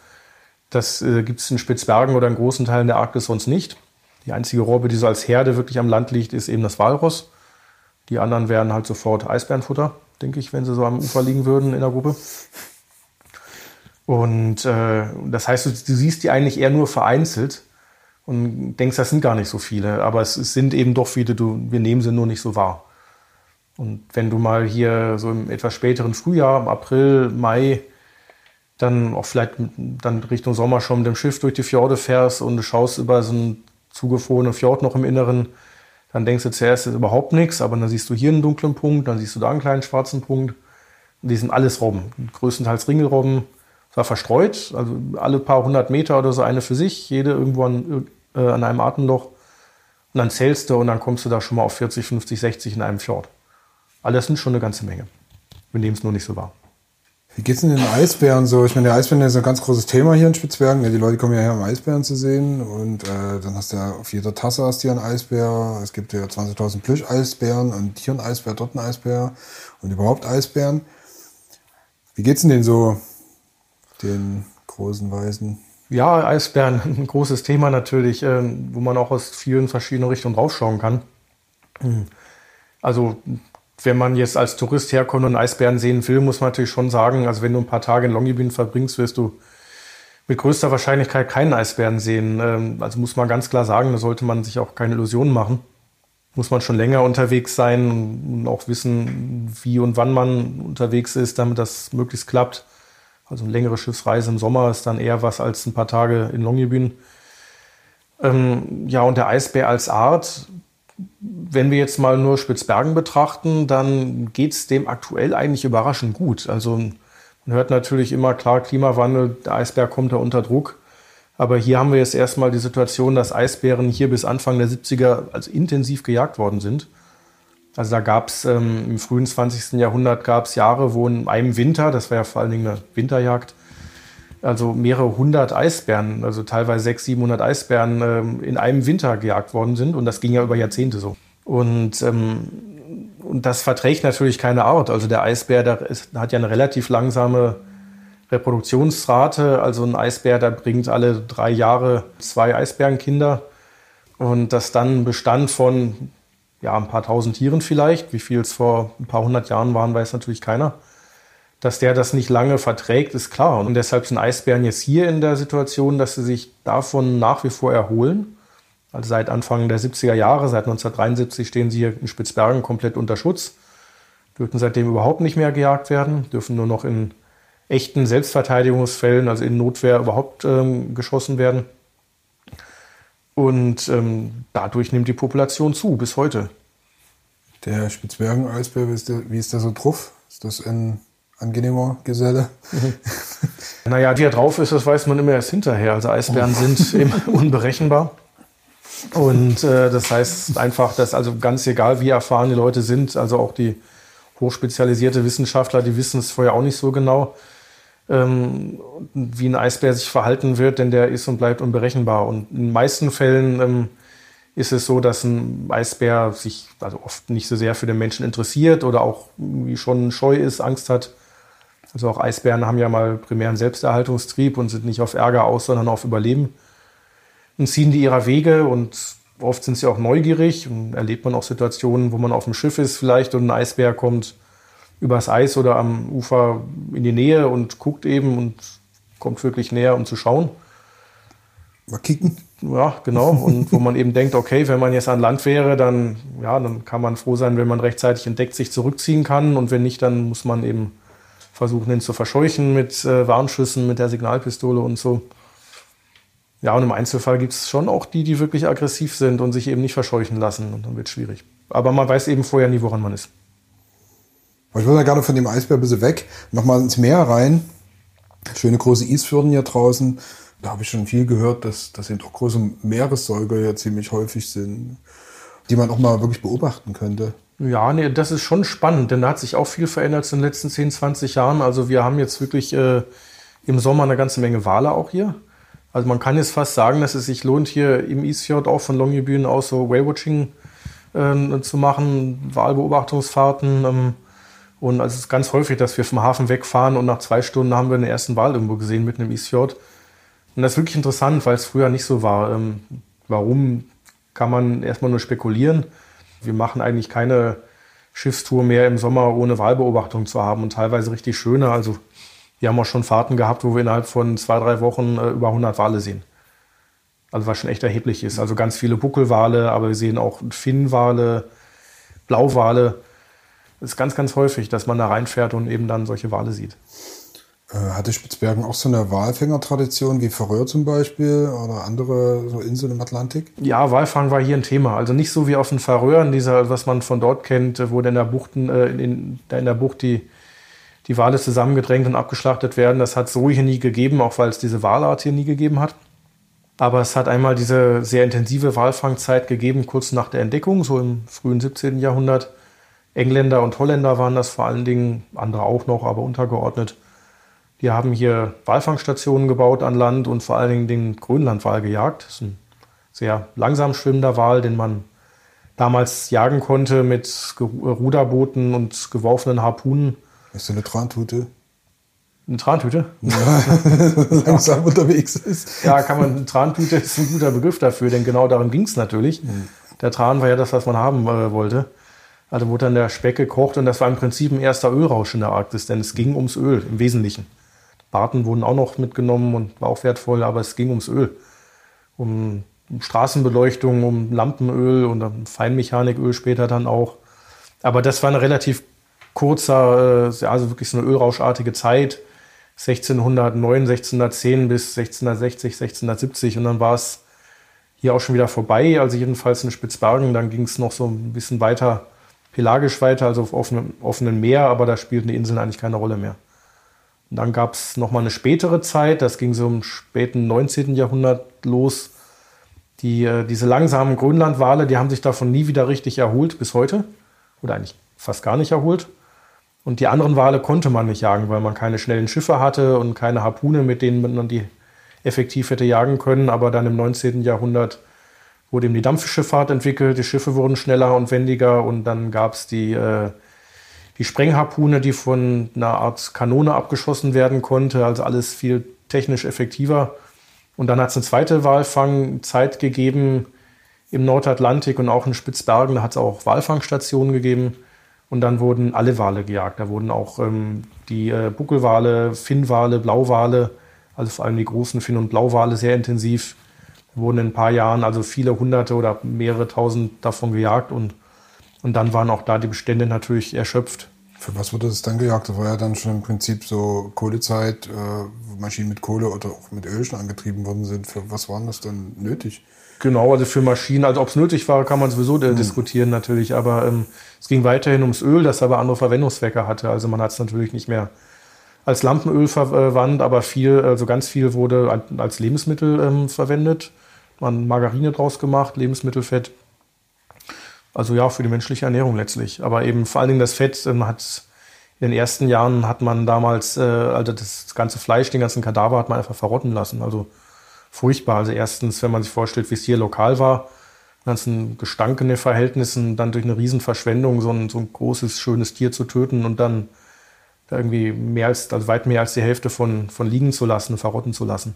das äh, gibt es in Spitzbergen oder in großen Teilen der Arktis sonst nicht. Die einzige Robbe, die so als Herde wirklich am Land liegt, ist eben das Walross. Die anderen wären halt sofort Eisbärenfutter denke ich, wenn sie so am Ufer liegen würden in der Gruppe. Und äh, das heißt, du, du, siehst die eigentlich eher nur vereinzelt und denkst, das sind gar nicht so viele. Aber es, es, sind eben doch viele, du, wir nehmen sie nur nicht so wahr. Und wenn du mal hier so im etwas späteren Frühjahr, im April, Mai, dann auch vielleicht dann Richtung Sommer schon mit dem Schiff durch die Fjorde fährst und du schaust über so einen zugefrorenen Fjord noch im Inneren, dann denkst du zuerst, ist überhaupt nichts, aber dann siehst du hier einen dunklen Punkt, dann siehst du da einen kleinen schwarzen Punkt. Und die sind alles Robben, größtenteils Ringelrobben, zwar verstreut, also alle paar hundert Meter oder so eine für sich, jede irgendwo an, äh, an einem Atemloch. Und dann zählst du und dann kommst du da schon mal auf 40, 50, 60 in einem Fjord. Alles sind schon eine ganze Menge. Wir nehmen es nur nicht so wahr. Wie geht's denn den Eisbären so? Ich meine, der Eisbären ist ein ganz großes Thema hier in Spitzbergen. Ja, die Leute kommen ja her, um Eisbären zu sehen. Und äh, dann hast du ja auf jeder Tasse hast du einen Eisbär. Es gibt ja 20.000 Plüsch-Eisbären und hier ein Eisbär, dort ein Eisbär und überhaupt Eisbären. Wie geht's denn denen so, den großen Weißen? Ja, Eisbären, ein großes Thema natürlich, äh, wo man auch aus vielen verschiedenen Richtungen draufschauen kann. Also wenn man jetzt als Tourist herkommt und Eisbären sehen will, muss man natürlich schon sagen, also wenn du ein paar Tage in Longyearbyen verbringst, wirst du mit größter Wahrscheinlichkeit keinen Eisbären sehen. Ähm, also muss man ganz klar sagen, da sollte man sich auch keine Illusionen machen. Muss man schon länger unterwegs sein und auch wissen, wie und wann man unterwegs ist, damit das möglichst klappt. Also eine längere Schiffsreise im Sommer ist dann eher was als ein paar Tage in Longyearbyen. Ähm, ja, und der Eisbär als Art, wenn wir jetzt mal nur Spitzbergen betrachten, dann geht es dem aktuell eigentlich überraschend gut. Also man hört natürlich immer klar, Klimawandel, der Eisbär kommt da unter Druck. Aber hier haben wir jetzt erstmal die Situation, dass Eisbären hier bis Anfang der 70er also intensiv gejagt worden sind. Also da gab es ähm, im frühen 20. Jahrhundert gab es Jahre, wo in einem Winter, das war ja vor allen Dingen eine Winterjagd, also mehrere hundert Eisbären, also teilweise 600, 700 Eisbären ähm, in einem Winter gejagt worden sind. Und das ging ja über Jahrzehnte so. Und, ähm, und das verträgt natürlich keine Art. Also der Eisbär, der ist, hat ja eine relativ langsame Reproduktionsrate. Also ein Eisbär, der bringt alle drei Jahre zwei Eisbärenkinder. Und das dann ein Bestand von ja, ein paar tausend Tieren vielleicht. Wie viel es vor ein paar hundert Jahren waren, weiß natürlich keiner. Dass der das nicht lange verträgt, ist klar. Und deshalb sind Eisbären jetzt hier in der Situation, dass sie sich davon nach wie vor erholen. Also seit Anfang der 70er Jahre, seit 1973 stehen sie hier in Spitzbergen komplett unter Schutz. Dürfen seitdem überhaupt nicht mehr gejagt werden, dürfen nur noch in echten Selbstverteidigungsfällen, also in Notwehr, überhaupt ähm, geschossen werden. Und ähm, dadurch nimmt die Population zu, bis heute. Der Spitzbergen-Eisbär, wie, ist der, so drauf? Ist das ein angenehmer Geselle. naja, wie er drauf ist, das weiß man immer erst hinterher. Also Eisbären oh. sind unberechenbar. Und äh, das heißt einfach, dass also ganz egal, wie erfahren die Leute sind, also auch die hochspezialisierte Wissenschaftler, die wissen es vorher auch nicht so genau, ähm, wie ein Eisbär sich verhalten wird, denn der ist und bleibt unberechenbar. Und in den meisten Fällen ähm, ist es so, dass ein Eisbär sich also oft nicht so sehr für den Menschen interessiert oder auch schon scheu ist, Angst hat. Also auch Eisbären haben ja mal primär einen Selbsterhaltungstrieb und sind nicht auf Ärger aus, sondern auf Überleben. Und ziehen die ihrer Wege und oft sind sie auch neugierig und erlebt man auch Situationen, wo man auf dem Schiff ist vielleicht und ein Eisbär kommt übers Eis oder am Ufer in die Nähe und guckt eben und kommt wirklich näher, um zu schauen. Mal kicken. Ja, genau. Und wo man eben denkt, okay, wenn man jetzt an Land wäre, dann, ja, dann kann man froh sein, wenn man rechtzeitig entdeckt sich zurückziehen kann. Und wenn nicht, dann muss man eben versuchen, ihn zu verscheuchen mit äh, Warnschüssen, mit der Signalpistole und so. Ja, und im Einzelfall gibt es schon auch die, die wirklich aggressiv sind und sich eben nicht verscheuchen lassen. Und dann wird es schwierig. Aber man weiß eben vorher nie, woran man ist. Ich würde ja gerne von dem Eisbär ein bisschen weg, nochmal ins Meer rein. Schöne große Eisfjorden hier draußen. Da habe ich schon viel gehört, dass, dass eben auch große Meeressäuger ja ziemlich häufig sind, die man auch mal wirklich beobachten könnte. Ja, nee, das ist schon spannend, denn da hat sich auch viel verändert in den letzten 10, 20 Jahren. Also wir haben jetzt wirklich äh, im Sommer eine ganze Menge Wale auch hier. Also man kann jetzt fast sagen, dass es sich lohnt, hier im Eastfjord auch von Longyearbyen aus so Whale-Watching äh, zu machen, Walbeobachtungsfahrten. Ähm, und also es ist ganz häufig, dass wir vom Hafen wegfahren und nach zwei Stunden haben wir den ersten Wal irgendwo gesehen mitten im Eastfjord. Und das ist wirklich interessant, weil es früher nicht so war. Ähm, warum kann man erstmal nur spekulieren? Wir machen eigentlich keine Schiffstour mehr im Sommer ohne Wahlbeobachtung zu haben und teilweise richtig schöne. Also wir haben auch schon Fahrten gehabt, wo wir innerhalb von zwei, drei Wochen äh, über 100 Wale sehen. Also was schon echt erheblich ist. Also ganz viele Buckelwale, aber wir sehen auch Finnwale, Blauwale. Das ist ganz, ganz häufig, dass man da reinfährt und eben dann solche Wale sieht. Äh, hatte Spitzbergen auch so eine Walfängertradition wie Färöer zum Beispiel oder andere so Inseln im Atlantik? Ja, Walfang war hier ein Thema. Also nicht so wie auf den Färöern, dieser, was man von dort kennt, wo in der, Buchten, äh, in, in der Bucht die, die Wale zusammengedrängt und abgeschlachtet werden. Das hat es so hier nie gegeben, auch weil es diese Walart hier nie gegeben hat. Aber es hat einmal diese sehr intensive Walfangzeit gegeben, kurz nach der Entdeckung, so im frühen 17. Jahrhundert. Engländer und Holländer waren das vor allen Dingen, andere auch noch, aber untergeordnet. Die haben hier Walfangstationen gebaut an Land und vor allen Dingen den Grönlandwal gejagt. Das ist ein sehr langsam schwimmender Wal, den man damals jagen konnte mit Ruderbooten und geworfenen Harpunen. Ist eine Trantute? Eine Trantüte? Ja, langsam unterwegs ist. Ja, kann man, eine Trantüte ist ein guter Begriff dafür, denn genau darum ging es natürlich. Mhm. Der Tran war ja das, was man haben äh, wollte. Also wurde dann der Speck gekocht und das war im Prinzip ein erster Ölrausch in der Arktis, denn es ging ums Öl im Wesentlichen. Barten wurden auch noch mitgenommen und war auch wertvoll, aber es ging ums Öl. Um Straßenbeleuchtung, um Lampenöl und um Feinmechaniköl später dann auch. Aber das war eine relativ kurzer, äh, also wirklich so eine ölrauschartige Zeit. 1609, 1610 bis 1660, 1670 und dann war es hier auch schon wieder vorbei, also jedenfalls in Spitzbergen. Dann ging es noch so ein bisschen weiter pelagisch weiter, also auf offenem, offenem Meer, aber da spielten die Inseln eigentlich keine Rolle mehr. Dann gab es nochmal eine spätere Zeit, das ging so im späten 19. Jahrhundert los. Die, äh, diese langsamen Grönlandwale, die haben sich davon nie wieder richtig erholt bis heute. Oder eigentlich fast gar nicht erholt. Und die anderen Wale konnte man nicht jagen, weil man keine schnellen Schiffe hatte und keine Harpune, mit denen man die effektiv hätte jagen können. Aber dann im 19. Jahrhundert wurde eben die Dampfschifffahrt entwickelt, die Schiffe wurden schneller und wendiger und dann gab es die, äh, die Sprengharpune, die von einer Art Kanone abgeschossen werden konnte, also alles viel technisch effektiver. Und dann hat es eine zweite Walfangzeit gegeben im Nordatlantik und auch in Spitzbergen, da hat es auch Walfangstationen gegeben. Und dann wurden alle Wale gejagt. Da wurden auch ähm, die äh, Buckelwale, Finnwale, Blauwale, also vor allem die großen Finn- und Blauwale sehr intensiv wurden in ein paar Jahren also viele hunderte oder mehrere tausend davon gejagt und, und dann waren auch da die Bestände natürlich erschöpft. Für was wurde das dann gejagt? Das war ja dann schon im Prinzip so Kohlezeit, äh, wo Maschinen mit Kohle oder auch mit Öl schon angetrieben worden sind. Für was waren das dann nötig? Genau, also für Maschinen, also ob es nötig war, kann man sowieso äh, hm. diskutieren natürlich, aber ähm, es ging weiterhin ums Öl, das aber andere Verwendungszwecke hatte. Also man hat es natürlich nicht mehr als Lampenöl verwandt, aber viel, also ganz viel wurde als Lebensmittel ähm, verwendet man Margarine draus gemacht, Lebensmittelfett. Also ja, für die menschliche Ernährung letztlich. Aber eben vor allen Dingen das Fett ähm, hat in den ersten Jahren hat man damals, äh, also das ganze Fleisch, den ganzen Kadaver hat man einfach verrotten lassen. Also furchtbar. Also erstens, wenn man sich vorstellt, wie es hier lokal war, ganzen Gestank Verhältnissen, dann durch eine Riesenverschwendung so ein, so ein großes, schönes Tier zu töten und dann da irgendwie mehr als, also weit mehr als die Hälfte von, von liegen zu lassen, verrotten zu lassen.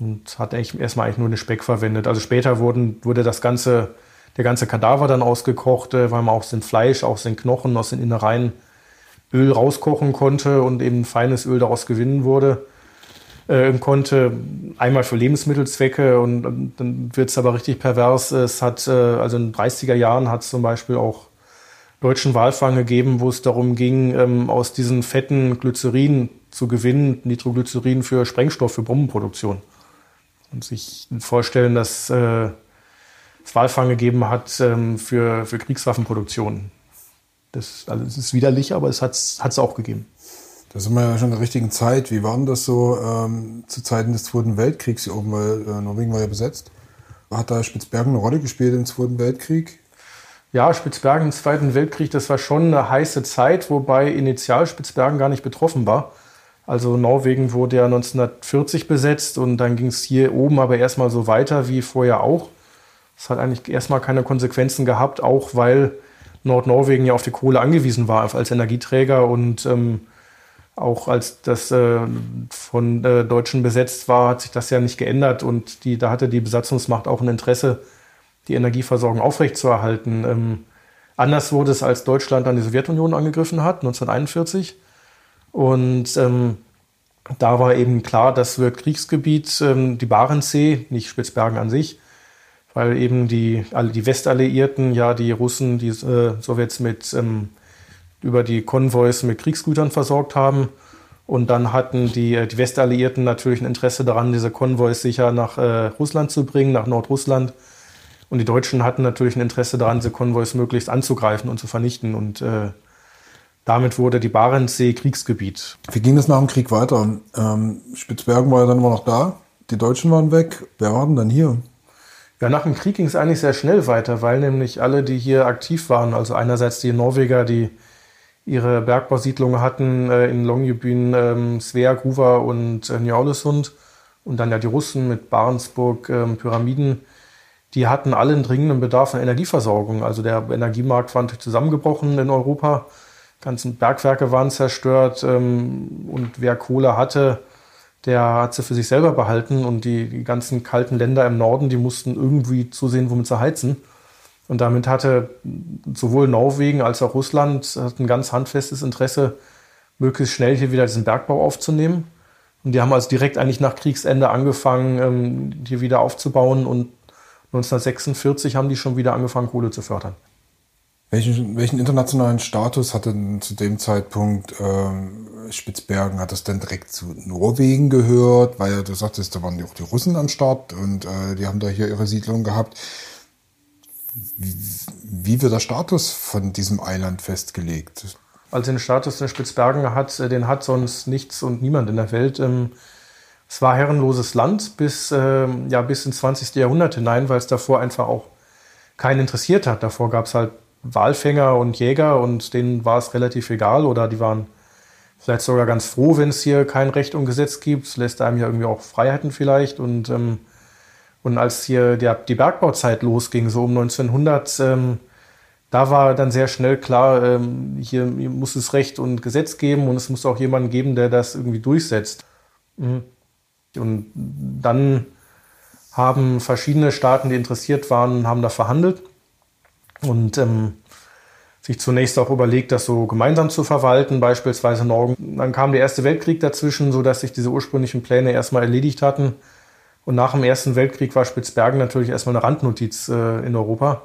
Und hat eigentlich erstmal eigentlich nur den Speck verwendet. Also später wurden, wurde das ganze, der ganze Kadaver dann ausgekocht, äh, weil man aus dem Fleisch, aus den Knochen, aus den Innereien Öl rauskochen konnte und eben feines Öl daraus gewinnen wurde äh, konnte. Einmal für Lebensmittelzwecke und, dann wird es aber richtig pervers. Es hat, äh, also in den 30er Jahren hat es zum Beispiel auch deutschen Walfang gegeben, wo es darum ging, ähm, aus diesen fetten Glycerin zu gewinnen, Nitroglycerin für Sprengstoff, für Bombenproduktion. Und sich vorstellen, dass Walfang gegeben hat ähm, für, für Kriegswaffenproduktion. Das, also es ist widerlich, aber es hat es auch gegeben. Da sind wir ja schon in der richtigen Zeit. Wie war denn das so ähm, zu Zeiten des Zweiten Weltkriegs hier oben? Weil äh, Norwegen war ja besetzt. Hat da Spitzbergen eine Rolle gespielt im Zweiten Weltkrieg? Ja, Spitzbergen im Zweiten Weltkrieg, das war schon eine heiße Zeit, wobei initial Spitzbergen gar nicht betroffen war. Also Norwegen wurde ja 1940 besetzt und dann ging es hier oben aber erstmal so weiter wie vorher auch. Es hat eigentlich erstmal keine Konsequenzen gehabt, auch weil Nordnorwegen ja auf die Kohle angewiesen war als Energieträger und ähm, auch als das äh, von äh, Deutschen besetzt war, hat sich das ja nicht geändert und die, da hatte die Besatzungsmacht auch ein Interesse, die Energieversorgung aufrechtzuerhalten. Ähm, anders wurde es, als Deutschland dann die Sowjetunion angegriffen hat, 1941. Und ähm, da war eben klar, das wird Kriegsgebiet, ähm, die Barentssee, nicht Spitzbergen an sich, weil eben die, die Westalliierten, ja die Russen, die äh, Sowjets mit ähm, über die Konvois mit Kriegsgütern versorgt haben. Und dann hatten die, äh, die Westalliierten natürlich ein Interesse daran, diese Konvois sicher nach äh, Russland zu bringen, nach Nordrussland. Und die Deutschen hatten natürlich ein Interesse daran, diese Konvois möglichst anzugreifen und zu vernichten. Und äh, damit wurde die Barentssee Kriegsgebiet. Wie ging das nach dem Krieg weiter? Ähm, Spitzbergen war ja dann immer noch da, die Deutschen waren weg. Wer war denn dann hier? Ja, nach dem Krieg ging es eigentlich sehr schnell weiter, weil nämlich alle, die hier aktiv waren, also einerseits die Norweger, die ihre Bergbausiedlungen hatten äh, in Longyearbyen, ähm, Svea, Gruva und äh, Njørlesund und dann ja die Russen mit Barentsburg, ähm, Pyramiden, die hatten alle einen dringenden Bedarf an Energieversorgung. Also der Energiemarkt war natürlich zusammengebrochen in Europa, ganzen Bergwerke waren zerstört ähm, und wer Kohle hatte, der hat sie für sich selber behalten und die, die ganzen kalten Länder im Norden, die mussten irgendwie zusehen, womit sie heizen. Und damit hatte sowohl Norwegen als auch Russland ein ganz handfestes Interesse, möglichst schnell hier wieder diesen Bergbau aufzunehmen. Und die haben also direkt eigentlich nach Kriegsende angefangen, ähm, hier wieder aufzubauen. Und 1946 haben die schon wieder angefangen, Kohle zu fördern. Welchen, welchen internationalen Status hatte denn zu dem Zeitpunkt ähm, Spitzbergen? Hat das denn direkt zu Norwegen gehört? Weil du sagtest, da waren ja auch die Russen am Start und äh, die haben da hier ihre Siedlung gehabt wie wird der Status von diesem Eiland festgelegt? Also den Status der Spitzbergen hat, äh, den hat sonst nichts und niemand in der Welt. Ähm, es war herrenloses Land bis, ähm, ja, bis ins 20. Jahrhundert hinein, weil es davor einfach auch keinen interessiert hat. Davor gab es halt Walfänger und Jäger und denen war es relativ egal oder die waren vielleicht sogar ganz froh, wenn es hier kein Recht und Gesetz gibt. Es lässt einem ja irgendwie auch Freiheiten vielleicht und ähm, und als hier die, die Bergbauzeit losging, so um 1900, ähm, da war dann sehr schnell klar, ähm, hier muss es Recht und Gesetz geben und es muss auch jemanden geben, der das irgendwie durchsetzt. Mhm. Und dann haben verschiedene Staaten, die interessiert waren, haben da verhandelt und ähm, sich zunächst auch überlegt, das so gemeinsam zu verwalten, beispielsweise Norgen. Dann kam der Erste Weltkrieg dazwischen, sodass sich diese ursprünglichen Pläne erstmal erledigt hatten. Und nach dem Ersten Weltkrieg war Spitzbergen natürlich erstmal eine Randnotiz äh, in Europa.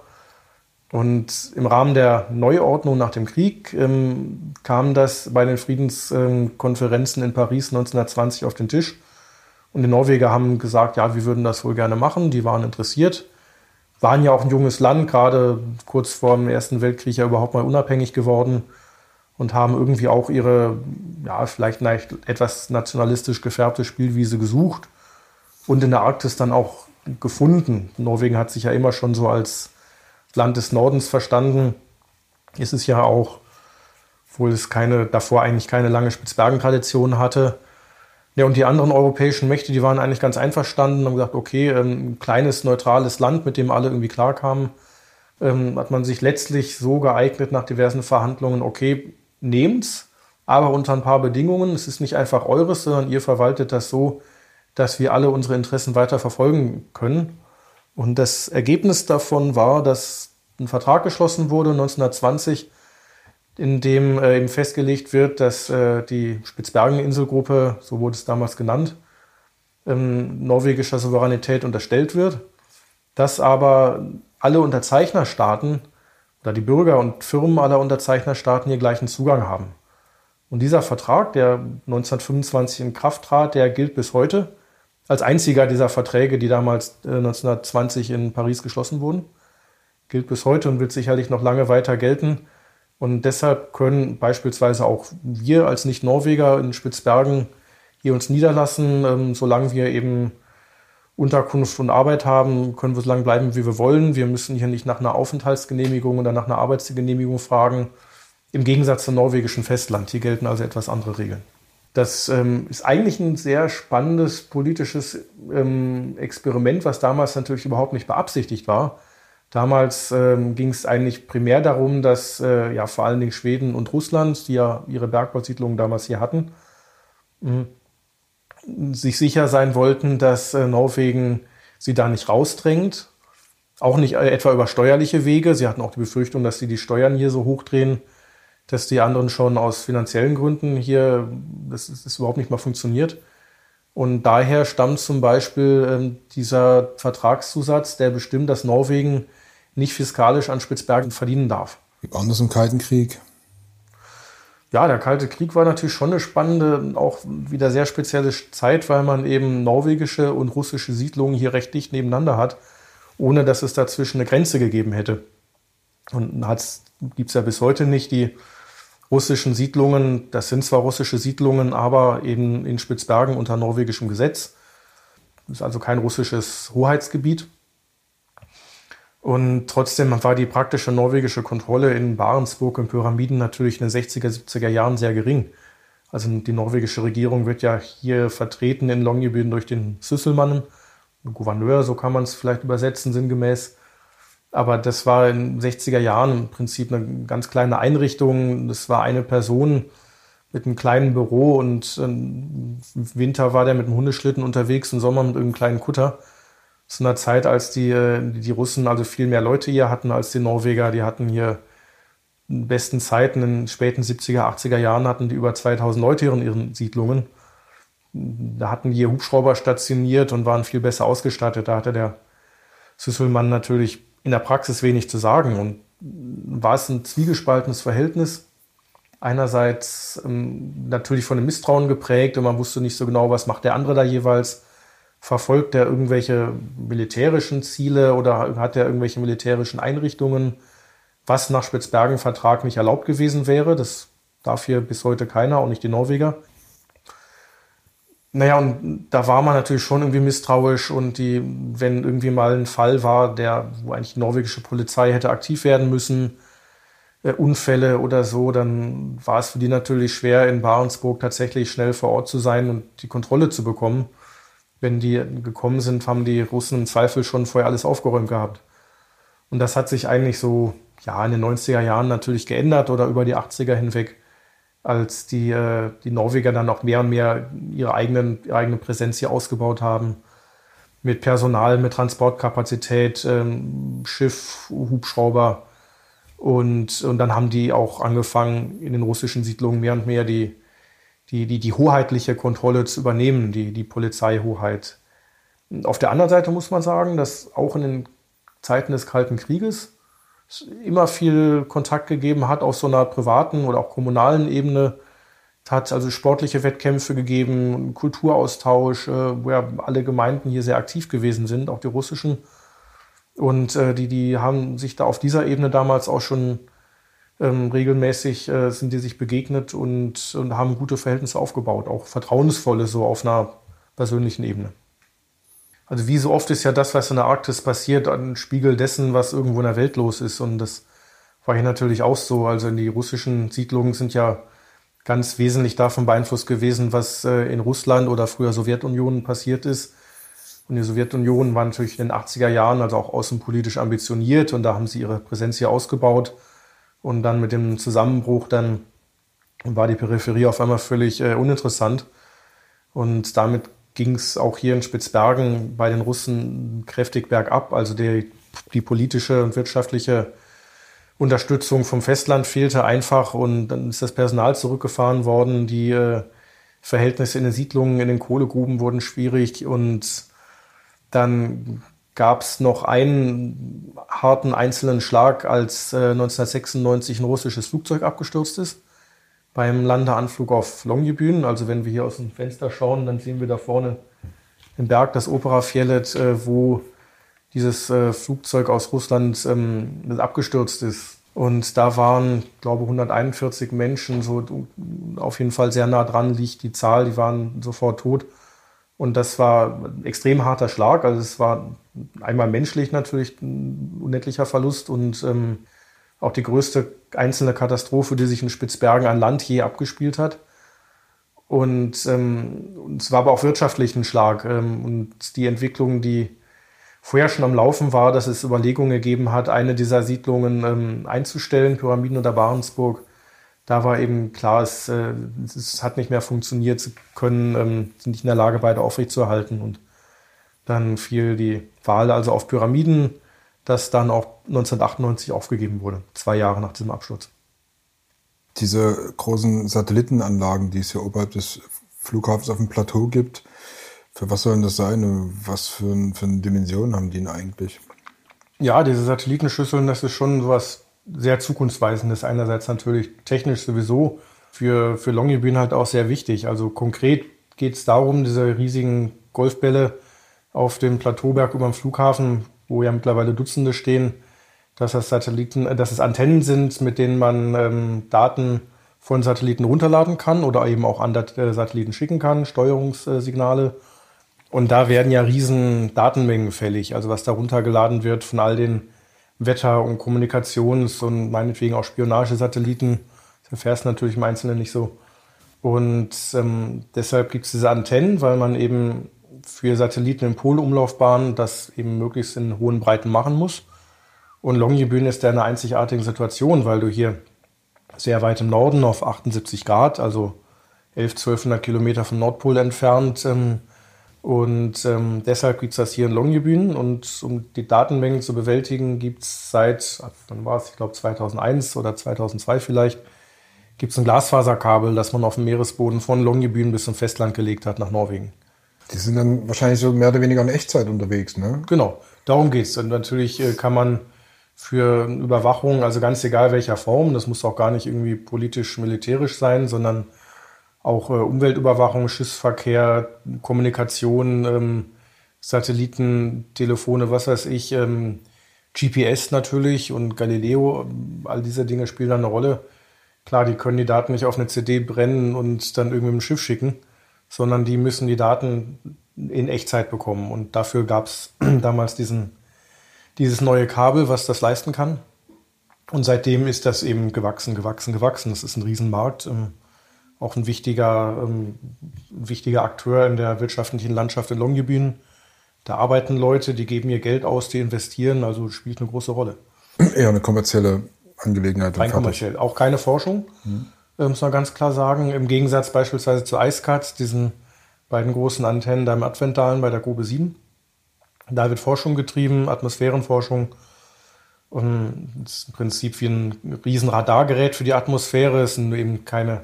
Und im Rahmen der Neuordnung nach dem Krieg ähm, kam das bei den Friedenskonferenzen in Paris 1920 auf den Tisch. Und die Norweger haben gesagt, ja, wir würden das wohl gerne machen. Die waren interessiert. Waren ja auch ein junges Land, gerade kurz vor dem Ersten Weltkrieg ja überhaupt mal unabhängig geworden und haben irgendwie auch ihre, ja, vielleicht etwas nationalistisch gefärbte Spielwiese gesucht und in der Arktis dann auch gefunden. Norwegen hat sich ja immer schon so als Land des Nordens verstanden. Ist es ja auch, obwohl es keine, davor eigentlich keine lange Spitzbergentradition hatte. Ja, und die anderen europäischen Mächte, die waren eigentlich ganz einverstanden, haben gesagt, okay, ähm, ein kleines, neutrales Land, mit dem alle irgendwie klarkamen, ähm, hat man sich letztlich so geeignet nach diversen Verhandlungen, okay, nehmt's, aber unter ein paar Bedingungen. Es ist nicht einfach eures, sondern ihr verwaltet das so, dass wir alle unsere Interessen weiter verfolgen können. Und das Ergebnis davon war, dass ein Vertrag geschlossen wurde 1920, in dem äh, eben festgelegt wird, dass äh, die Spitzbergen-Inselgruppe, so wurde es damals genannt, ähm, norwegischer Souveränität unterstellt wird, dass aber alle Unterzeichnerstaaten oder die Bürger und Firmen aller Unterzeichnerstaaten hier gleichen Zugang haben. Und dieser Vertrag, der 1925 in Kraft trat, der gilt bis heute als einziger dieser Verträge, die damals äh, 1920 in Paris geschlossen wurden. Gilt bis heute und wird sicherlich noch lange weiter gelten. Und deshalb können beispielsweise auch wir als Nicht-Norweger in Spitzbergen hier uns niederlassen, ähm, solange wir eben Unterkunft und Arbeit haben, können wir so lange bleiben, wie wir wollen. Wir müssen hier nicht nach einer Aufenthaltsgenehmigung oder nach einer Arbeitsgenehmigung fragen. Im Gegensatz zum norwegischen Festland. Hier gelten also etwas andere Regeln. Das ähm, ist eigentlich ein sehr spannendes politisches ähm, Experiment, was damals natürlich überhaupt nicht beabsichtigt war. Damals ähm, ging es eigentlich primär darum, dass äh, ja vor allen Dingen Schweden und Russland, die ja ihre Bergbausiedlungen damals hier hatten, mh, sich sicher sein wollten, dass äh, Norwegen sie da nicht rausdrängt. Auch nicht äh, etwa über steuerliche Wege. Sie hatten auch die Befürchtung, dass sie die Steuern hier so hochdrehen, dass die anderen schon aus finanziellen Gründen hier, das ist, überhaupt nicht mal funktioniert. Und daher stammt zum Beispiel ähm, dieser Vertragszusatz, der bestimmt, dass Norwegen nicht fiskalisch an Spitzbergen verdienen darf. Wie war das im Kalten Krieg? Ja, der Kalte Krieg war natürlich schon eine spannende, auch wieder sehr spezielle Zeit, weil man eben norwegische und russische Siedlungen hier recht dicht nebeneinander hat, ohne dass es dazwischen eine Grenze gegeben hätte. Und gibt es ja bis heute nicht die russischen Siedlungen, das sind zwar russische Siedlungen, aber eben in Spitzbergen unter norwegischem Gesetz. Das ist also kein russisches Hoheitsgebiet. Und trotzdem war die praktische norwegische Kontrolle in Barentsburg und Pyramiden natürlich in den 60er, 70er Jahren sehr gering. Also die norwegische Regierung wird ja hier vertreten in Longyearbyen durch den Süsselmannen, Gouverneur, so kann man es vielleicht übersetzen, sinngemäß. Aber das war in den 60er Jahren im Prinzip eine ganz kleine Einrichtung. Das war eine Person mit einem kleinen Büro und im Winter war der mit einem Hundeschlitten unterwegs, im Sommer mit irgendeinem kleinen Kutter zu einer Zeit, als die, die Russen also viel mehr Leute hier hatten als die Norweger. Die hatten hier in besten Zeiten, in den späten 70er, 80er Jahren hatten die über 2000 Leute hier in ihren Siedlungen. Da hatten die hier Hubschrauber stationiert und waren viel besser ausgestattet. Da hatte der Süsselmann natürlich in der Praxis wenig zu sagen und war es ein zwiegespaltenes Verhältnis. Einerseits ähm, natürlich von dem Misstrauen geprägt und man wusste nicht so genau, was macht der andere da jeweils verfolgt er irgendwelche militärischen Ziele oder hat er irgendwelche militärischen Einrichtungen, was nach Spitzbergen-Vertrag nicht erlaubt gewesen wäre. Das darf hier bis heute keiner, auch nicht die Norweger. Naja, und da war man natürlich schon irgendwie misstrauisch und die, wenn irgendwie mal ein Fall war, der, wo eigentlich die norwegische Polizei hätte aktiv werden müssen, äh, Unfälle oder so, dann war es für die natürlich schwer, in Barentsburg tatsächlich schnell vor Ort zu sein und die Kontrolle zu bekommen wenn die gekommen sind, haben die Russen im Zweifel schon vorher alles aufgeräumt gehabt. Und das hat sich eigentlich so ja, in den 90er Jahren natürlich geändert oder über die 80er hinweg, als die, äh, die Norweger dann auch mehr und mehr ihre, eigenen, ihre eigene Präsenz hier ausgebaut haben. Mit Personal, mit Transportkapazität, ähm, Schiff, Hubschrauber. Und, und dann haben die auch angefangen, in den russischen Siedlungen mehr und mehr die, die, die, die hoheitliche Kontrolle zu übernehmen, die, die Polizeihoheit. Auf der anderen Seite muss man sagen, dass auch in den Zeiten des Kalten Krieges es immer viel Kontakt gegeben hat auf so einer privaten oder auch kommunalen Ebene. Es hat also sportliche Wettkämpfe gegeben, Kulturaustausch, äh, wo ja alle Gemeinden hier sehr aktiv gewesen sind, auch die russischen. Und äh, die, die haben sich da auf dieser Ebene damals auch schon ähm, regelmäßig äh, sind die sich begegnet und, und haben gute Verhältnisse aufgebaut, auch vertrauensvolle so auf einer persönlichen Ebene. Also wie so oft ist ja das, was in der Arktis passiert, ein Spiegel dessen, was irgendwo in der Welt los ist. Und das war hier natürlich auch so. Also die russischen Siedlungen sind ja ganz wesentlich davon beeinflusst gewesen, was äh, in Russland oder früher Sowjetunion passiert ist. Und die Sowjetunion war natürlich in den 80er Jahren also auch außenpolitisch ambitioniert und da haben sie ihre Präsenz hier ausgebaut. Und dann mit dem Zusammenbruch dann war die Peripherie auf einmal völlig äh, uninteressant. Und damit ging es auch hier in Spitzbergen bei den Russen kräftig bergab. Also die, die politische und wirtschaftliche Unterstützung vom Festland fehlte einfach und dann ist das Personal zurückgefahren worden. Die äh, Verhältnisse in den Siedlungen, in den Kohlegruben wurden schwierig und dann gab es noch einen harten einzelnen Schlag, als äh, 1996 ein russisches Flugzeug abgestürzt ist beim Landeanflug auf Longyearbyen. Also wenn wir hier aus dem Fenster schauen, dann sehen wir da vorne den Berg, das Opera Fjellet, äh, wo dieses äh, Flugzeug aus Russland ähm, abgestürzt ist. Und da waren, glaube ich, 141 Menschen, so auf jeden Fall sehr nah dran liegt die Zahl, die waren sofort tot. Und das war ein extrem harter Schlag. Also es war einmal menschlich natürlich ein unendlicher Verlust und ähm, auch die größte einzelne Katastrophe, die sich in Spitzbergen an Land je abgespielt hat. Und, ähm, es war aber auch wirtschaftlich ein Schlag. Ähm, und die Entwicklung, die vorher schon am Laufen war, dass es Überlegungen gegeben hat, eine dieser Siedlungen ähm, einzustellen, Pyramiden oder Barentsburg. Da war eben klar, es, äh, es hat nicht mehr funktioniert, sie können, ähm, sind nicht in der Lage, beide aufrechtzuerhalten. Und dann fiel die Wahl also auf Pyramiden, das dann auch 1998 aufgegeben wurde, zwei Jahre nach diesem Absturz. Diese großen Satellitenanlagen, die es hier oberhalb des Flughafens auf dem Plateau gibt, für was sollen das sein? Was für, für eine Dimension haben die denn eigentlich? Ja, diese Satellitenschüsseln, das ist schon was sehr zukunftsweisendes. Einerseits natürlich technisch sowieso, für, für Longyearbyen halt auch sehr wichtig. Also konkret geht es darum, diese riesigen Golfbälle auf dem Plateauberg über dem Flughafen, wo ja mittlerweile Dutzende stehen, dass das Satelliten, äh, dass es Antennen sind, mit denen man ähm, Daten von Satelliten runterladen kann oder eben auch an äh, Satelliten schicken kann, Steuerungssignale. Und da werden ja riesen Datenmengen fällig. Also was da runtergeladen wird von all den Wetter- und Kommunikations- und meinetwegen auch Spionagesatelliten. Das erfährst du natürlich im Einzelnen nicht so. Und ähm, deshalb gibt es diese Antennen, weil man eben für Satelliten in Polumlaufbahnen das eben möglichst in hohen Breiten machen muss. Und Longyearbyen ist da eine einzigartige Situation, weil du hier sehr weit im Norden auf 78 Grad, also 11, 1200 Kilometer vom Nordpol entfernt, ähm, und ähm, deshalb gibt es das hier in Longyearbyen. Und um die Datenmengen zu bewältigen, gibt es seit, wann war es, ich glaube 2001 oder 2002 vielleicht, gibt es ein Glasfaserkabel, das man auf dem Meeresboden von Longyearbyen bis zum Festland gelegt hat nach Norwegen. Die sind dann wahrscheinlich so mehr oder weniger in Echtzeit unterwegs, ne? Genau, darum geht es. Und natürlich äh, kann man für Überwachung, also ganz egal welcher Form, das muss auch gar nicht irgendwie politisch-militärisch sein, sondern auch äh, Umweltüberwachung, Schiffsverkehr, Kommunikation, ähm, Satelliten, Telefone, was weiß ich, ähm, GPS natürlich und Galileo, all diese Dinge spielen da eine Rolle. Klar, die können die Daten nicht auf eine CD brennen und dann irgendwie im Schiff schicken, sondern die müssen die Daten in Echtzeit bekommen. Und dafür gab es damals diesen, dieses neue Kabel, was das leisten kann. Und seitdem ist das eben gewachsen, gewachsen, gewachsen. Das ist ein Riesenmarkt. Ähm, auch ein wichtiger, ähm, wichtiger Akteur in der wirtschaftlichen Landschaft in Longyearbyen. Da arbeiten Leute, die geben ihr Geld aus, die investieren, also spielt eine große Rolle. Eher eine kommerzielle Angelegenheit. Rein kommerziell. Auch keine Forschung, mhm. Muss man ganz klar sagen. Im Gegensatz beispielsweise zu IceCat, diesen beiden großen Antennen da im Adventalen bei der Grube 7. Da wird Forschung getrieben, Atmosphärenforschung. Und das ist im Prinzip wie ein riesen Radargerät für die Atmosphäre. Es sind eben keine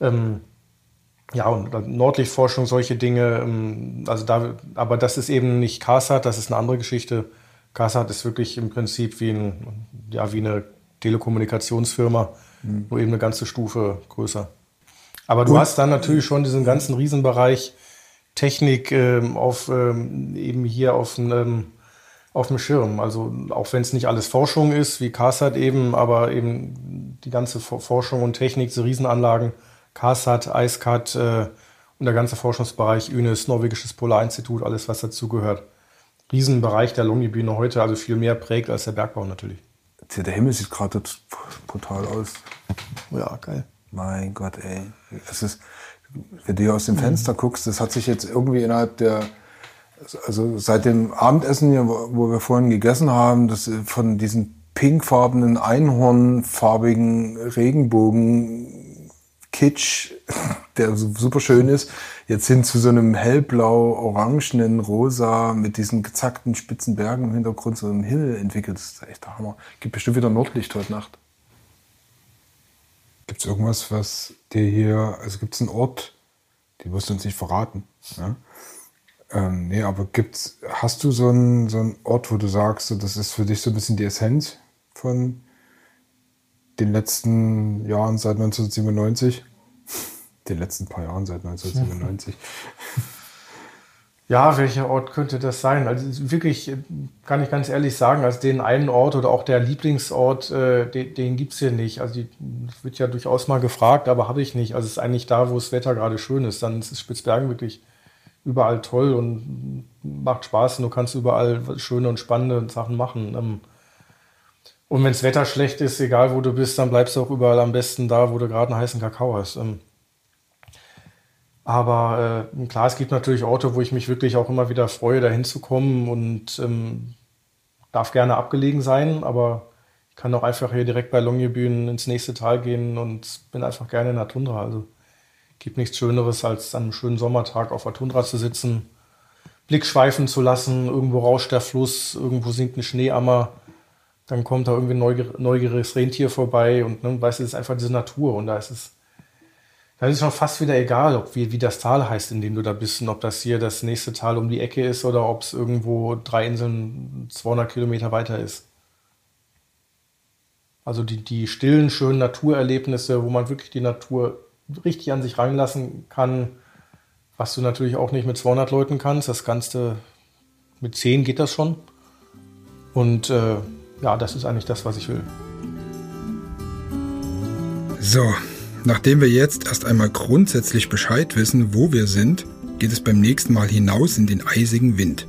ähm, ja, und Nordlichtforschung, solche Dinge. Ähm, also da, aber das ist eben nicht CASAT, das ist eine andere Geschichte. CASAT ist wirklich im Prinzip wie, ein, ja, wie eine Telekommunikationsfirma, mhm. nur eben eine ganze Stufe größer. Aber du und, hast dann natürlich schon diesen ganzen Riesenbereich Technik ähm, auf, ähm, eben hier auf, ähm, auf dem Schirm. Also auch wenn es nicht alles Forschung ist, wie CASAT eben, aber eben die ganze Forschung und Technik, diese Riesenanlagen, CASAT, IceCat äh, und der ganze Forschungsbereich UNIS, Norwegisches Polarinstitut, alles was dazugehört. Riesenbereich der Longyearbyen heute, also viel mehr prägt als der Bergbau natürlich. Der Himmel sieht gerade brutal aus. Ja, geil. Mein Gott, ey. Es ist, wenn du hier aus dem Fenster guckst, das hat sich jetzt irgendwie innerhalb der, also seit dem Abendessen hier, wo wir vorhin gegessen haben, das von diesen pinkfarbenen, einhornfarbigen Regenbogen Kitsch, der super schön ist, jetzt hin zu so einem hellblau, orangenen, rosa mit diesen gezackten spitzen Bergen im Hintergrund, so einem Himmel entwickelt. Das ist echt der Hammer. Gibt bestimmt wieder Nordlicht heute Nacht. Gibt es irgendwas, was dir hier, also gibt es einen Ort, den wirst du uns nicht verraten, ja? Ähm, nee, aber gibt's, hast du so einen, so einen Ort, wo du sagst, das ist für dich so ein bisschen die Essenz von den letzten Jahren seit 1997? Den letzten paar Jahren seit 1997. Ja, welcher Ort könnte das sein? Also wirklich, kann ich ganz ehrlich sagen, also den einen Ort oder auch der Lieblingsort, äh, den, den gibt es hier nicht. Also die, wird ja durchaus mal gefragt, aber habe ich nicht. Also es ist eigentlich da, wo das Wetter gerade schön ist. Dann ist Spitzbergen wirklich überall toll und macht Spaß und du kannst überall schöne und spannende Sachen machen. Ähm, und wenn das Wetter schlecht ist, egal wo du bist, dann bleibst du auch überall am besten da, wo du gerade einen heißen Kakao hast. Ähm, aber äh, klar, es gibt natürlich Orte, wo ich mich wirklich auch immer wieder freue, da hinzukommen und ähm, darf gerne abgelegen sein, aber ich kann auch einfach hier direkt bei Longyearbyen ins nächste Tal gehen und bin einfach gerne in der Tundra. Also gibt nichts Schöneres, als an einem schönen Sommertag auf der Tundra zu sitzen, Blick schweifen zu lassen, irgendwo rauscht der Fluss, irgendwo sinkt ein Schneeammer, dann kommt da irgendwie ein neugieriges Rentier vorbei und ne, weißt du, es ist einfach diese Natur und da ist es dann ist es schon fast wieder egal, ob wie, wie das Tal heißt, in dem du da bist und ob das hier das nächste Tal um die Ecke ist oder ob es irgendwo drei Inseln 200 Kilometer weiter ist. Also die, die stillen, schönen Naturerlebnisse, wo man wirklich die Natur richtig an sich reinlassen kann, was du natürlich auch nicht mit 200 Leuten kannst. Das Ganze mit 10 geht das schon. Und äh, ja, das ist eigentlich das, was ich will. So, Nachdem wir jetzt erst einmal grundsätzlich Bescheid wissen, wo wir sind, geht es beim nächsten Mal hinaus in den eisigen Wind.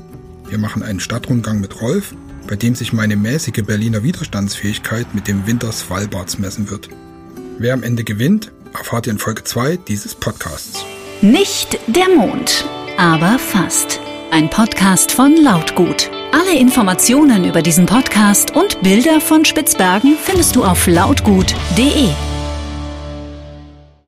Wir machen einen Stadtrundgang mit Rolf, bei dem sich meine mäßige Berliner Widerstandsfähigkeit mit dem Winter Svalbards messen wird. Wer am Ende gewinnt, erfahrt ihr in Folge 2 dieses Podcasts. Nicht der Mond, aber fast. Ein Podcast von Lautgut. Alle Informationen über diesen Podcast und Bilder von Spitzbergen findest du auf lautgut.de.